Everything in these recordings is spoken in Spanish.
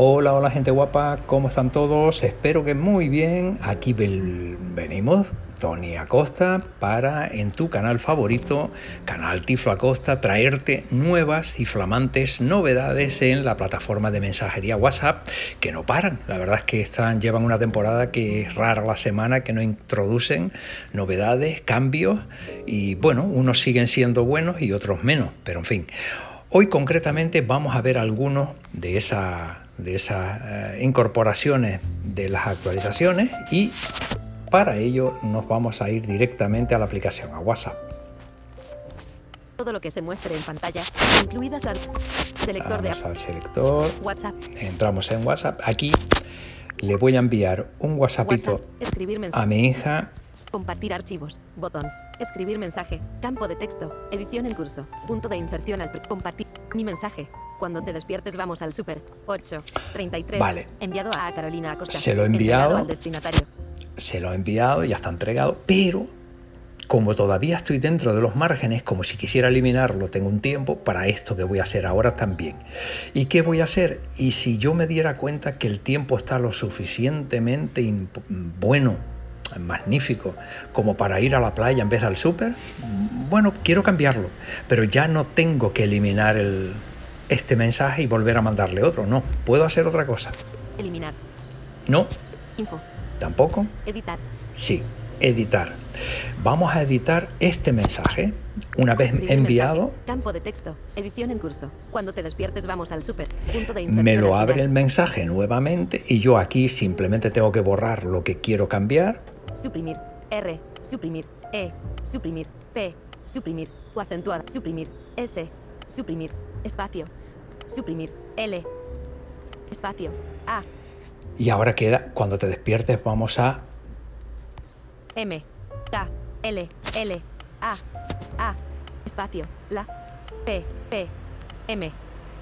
Hola, hola gente guapa, ¿cómo están todos? Espero que muy bien. Aquí venimos, Tony Acosta, para en tu canal favorito, canal Tiflo Acosta, traerte nuevas y flamantes novedades en la plataforma de mensajería WhatsApp que no paran. La verdad es que están, llevan una temporada que es rara la semana, que no introducen novedades, cambios y bueno, unos siguen siendo buenos y otros menos, pero en fin. Hoy concretamente vamos a ver algunos de, esa, de esas eh, incorporaciones de las actualizaciones y para ello nos vamos a ir directamente a la aplicación, a WhatsApp. Todo lo que se muestre en pantalla, incluidas las selector vamos al selector, WhatsApp. entramos en WhatsApp. Aquí le voy a enviar un WhatsAppito a mi hija. Compartir archivos, botón. Escribir mensaje. Campo de texto. Edición en curso. Punto de inserción al... Compartir. Mi mensaje. Cuando te despiertes vamos al super. 8. 33. Vale. Enviado a Carolina Acosta. Se lo he enviado. al destinatario. Se lo he enviado, ya está entregado, pero como todavía estoy dentro de los márgenes, como si quisiera eliminarlo, tengo un tiempo para esto que voy a hacer ahora también. ¿Y qué voy a hacer? Y si yo me diera cuenta que el tiempo está lo suficientemente bueno magnífico como para ir a la playa en vez del súper, bueno, quiero cambiarlo, pero ya no tengo que eliminar el, este mensaje y volver a mandarle otro, no, puedo hacer otra cosa. Eliminar. No. Info. Tampoco. Editar. Sí, editar. Vamos a editar este mensaje. Una vez enviado. Campo de texto. Edición en curso. Cuando te despiertes vamos al súper. Me lo abre el mensaje nuevamente y yo aquí simplemente tengo que borrar lo que quiero cambiar suprimir, R, suprimir, E, suprimir, P, suprimir, o acentuar, suprimir, S, suprimir, espacio, suprimir, L, espacio, A. Y ahora queda, cuando te despiertes vamos a... M, K, L, L, A, A, espacio, la, P, P, M,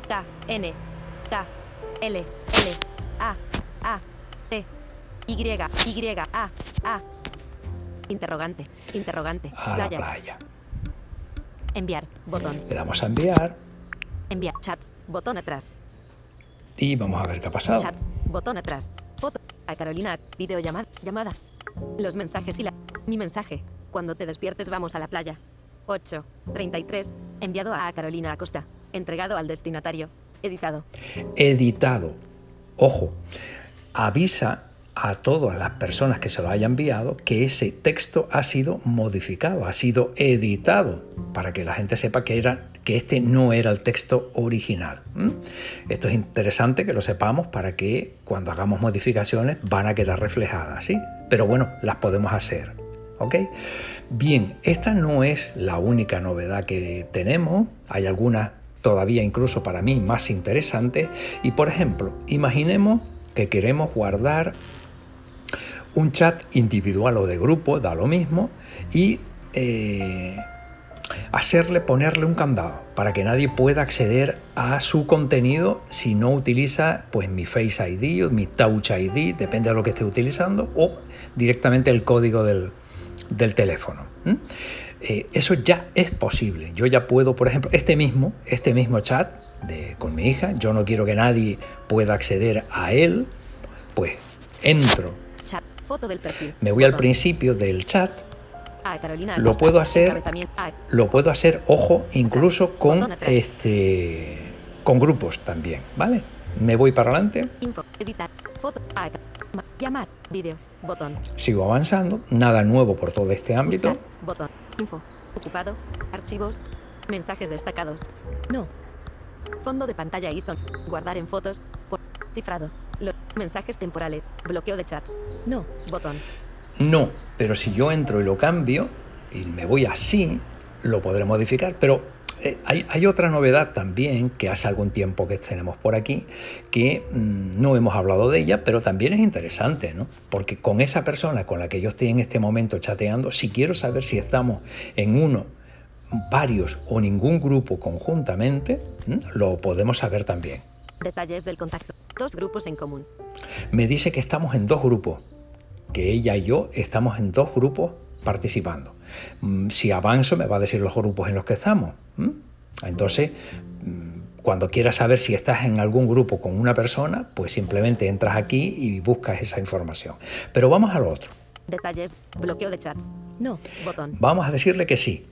K, N, K, L, L, A, A, T, y, Y, A, A. Interrogante, interrogante. A playa. la playa. Enviar, botón. Le damos a enviar. Enviar, chats, botón atrás. Y vamos a ver qué ha pasado. Chats, botón atrás. Foto. A Carolina, video llamada, llamada. Los mensajes y la... Mi mensaje. Cuando te despiertes vamos a la playa. 8. 33. Enviado a Carolina Acosta. Entregado al destinatario. Editado. Editado. Ojo. Avisa a todas las personas que se lo hayan enviado que ese texto ha sido modificado, ha sido editado, para que la gente sepa que, era, que este no era el texto original. Esto es interesante que lo sepamos para que cuando hagamos modificaciones van a quedar reflejadas, ¿sí? Pero bueno, las podemos hacer. ¿Ok? Bien, esta no es la única novedad que tenemos, hay algunas todavía incluso para mí más interesantes y por ejemplo, imaginemos que queremos guardar un chat individual o de grupo, da lo mismo, y eh, hacerle ponerle un candado para que nadie pueda acceder a su contenido si no utiliza pues mi Face ID o mi Touch ID, depende de lo que esté utilizando, o directamente el código del, teléfono. Eh, eso ya es posible. Yo ya puedo, por ejemplo, este mismo, este mismo chat con mi hija, yo no quiero que nadie pueda acceder a él, pues entro Foto del perfil. Me voy al principio del chat. lo puedo hacer, lo puedo hacer, ojo, incluso con este, con grupos también, ¿vale? Me voy para adelante. Foto, llamar, botón. Sigo avanzando, nada nuevo por todo este ámbito. botón, info, ocupado, archivos, mensajes destacados. No. Fondo de pantalla ISO, guardar en fotos, por cifrado, los mensajes temporales. Bloqueo de chats. No. Botón. No. Pero si yo entro y lo cambio y me voy así, lo podré modificar. Pero eh, hay, otra novedad también que hace algún tiempo que tenemos por aquí, que mm, no hemos hablado de ella, pero también es interesante, ¿no? Porque con esa persona con la que yo estoy en este momento chateando, si quiero saber si estamos en uno, varios o ningún grupo conjuntamente, lo podemos saber también. Detalles del contacto. Dos grupos en común. Me dice que estamos en dos grupos, que ella y yo estamos en dos grupos participando. Mm, si avanzo me va a decir los grupos en los que estamos. Entonces, mm, cuando quieras saber si estás en algún grupo con una persona, pues simplemente entras aquí y buscas esa información. Pero vamos a lo otro. Detalles. Bloqueo de chats. No. Botón. Vamos a decirle que sí.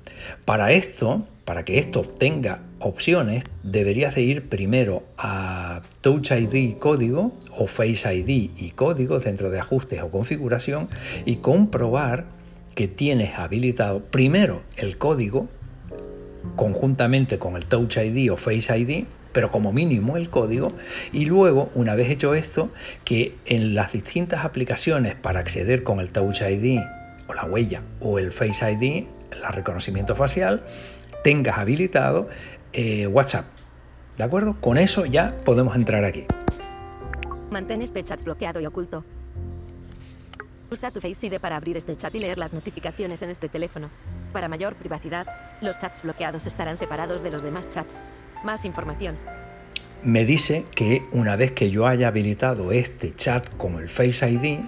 Para esto, para que esto tenga opciones, deberías de ir primero a Touch ID y código o Face ID y código dentro de ajustes o configuración y comprobar que tienes habilitado primero el código conjuntamente con el Touch ID o Face ID pero como mínimo el código, y luego, una vez hecho esto, que en las distintas aplicaciones para acceder con el Touch ID o la huella o el Face ID, el reconocimiento facial, tengas habilitado eh, WhatsApp. ¿De acuerdo? Con eso ya podemos entrar aquí. Mantén este chat bloqueado y oculto. Usa tu Face ID para abrir este chat y leer las notificaciones en este teléfono. Para mayor privacidad, los chats bloqueados estarán separados de los demás chats. Más información. Me dice que una vez que yo haya habilitado este chat con el Face ID,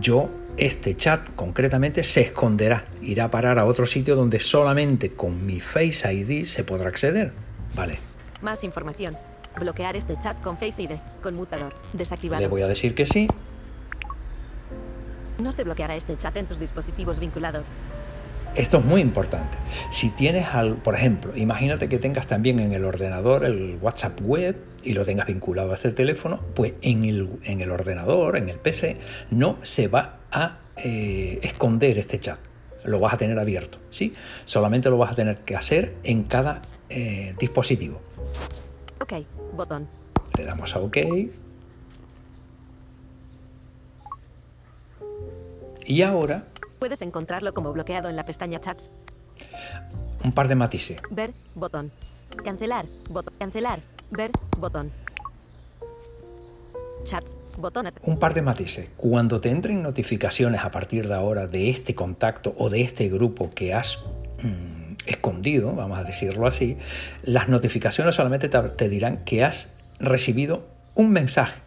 yo este chat concretamente se esconderá, irá a parar a otro sitio donde solamente con mi Face ID se podrá acceder. Vale. Más información. Bloquear este chat con Face ID, conmutador, desactivado. Le voy a decir que sí. No se bloqueará este chat en tus dispositivos vinculados. Esto es muy importante. Si tienes, al, por ejemplo, imagínate que tengas también en el ordenador el WhatsApp web y lo tengas vinculado a este teléfono, pues en el, en el ordenador, en el PC, no se va a eh, esconder este chat. Lo vas a tener abierto, ¿sí? Solamente lo vas a tener que hacer en cada eh, dispositivo. Ok, botón. Le damos a OK. Y ahora Puedes encontrarlo como bloqueado en la pestaña Chats. Un par de matices. Ver, botón. Cancelar, botón. Cancelar, ver, botón. Chats, botón. Un par de matices. Cuando te entren notificaciones a partir de ahora de este contacto o de este grupo que has mmm, escondido, vamos a decirlo así, las notificaciones solamente te, te dirán que has recibido un mensaje.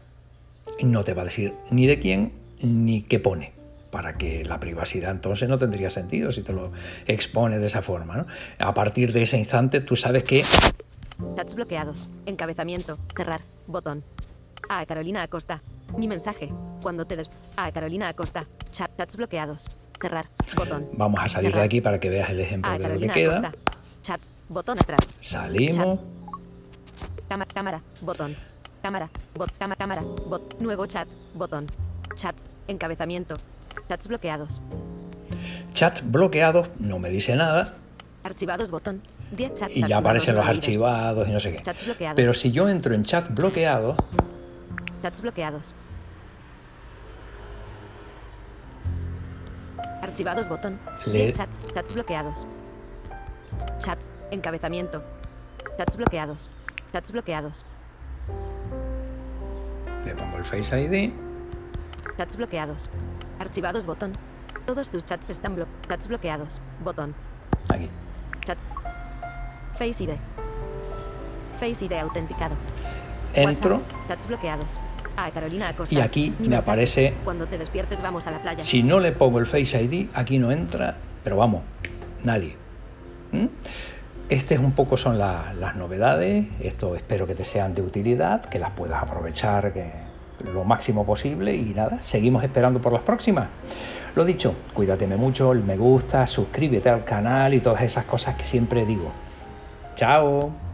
No te va a decir ni de quién ni qué pone para que la privacidad entonces no tendría sentido si te lo expone de esa forma. ¿no? A partir de ese instante tú sabes que... Chats bloqueados. Encabezamiento. Cerrar. Botón. A Carolina Acosta. Mi mensaje. Cuando te des... A Carolina Acosta. Chat, chats bloqueados. Cerrar. Botón. Vamos a salir Cerrar. de aquí para que veas el ejemplo A de lo que Carolina queda. Acosta. Chats. Botón atrás. Salimos. Cámara, cámara, botón. Cámara, bot, cámara, cámara, bot. Nuevo chat, botón. Chats, encabezamiento. Chats bloqueados. Chat bloqueados, no me dice nada. Archivados, botón. 10 chats Y ya aparecen los archivados y no sé qué. Chats bloqueados. Pero si yo entro en chat bloqueado, Chats bloqueados. Archivados, botón. Le- 10 chats, chats bloqueados. Chats, encabezamiento. Chats bloqueados. Chats bloqueados. le pongo el Face ID. Chats bloqueados. Archivados, botón. Todos tus chats están blo chats bloqueados. Botón. Aquí. Chat. Face ID. Face ID autenticado. Entro WhatsApp, Chats bloqueados. A Carolina Acosta. y aquí me aparece, Cuando te despiertes vamos a la playa. si no le pongo el Face ID, aquí no entra, pero vamos, nadie. ¿Mm? Este es un poco son la- las novedades, esto espero que te sean de utilidad, que las puedas aprovechar que- lo máximo posible y nada, seguimos esperando por las próximas. Lo dicho, cuídateme mucho, el me gusta, suscríbete al canal y todas esas cosas que siempre digo. Chao.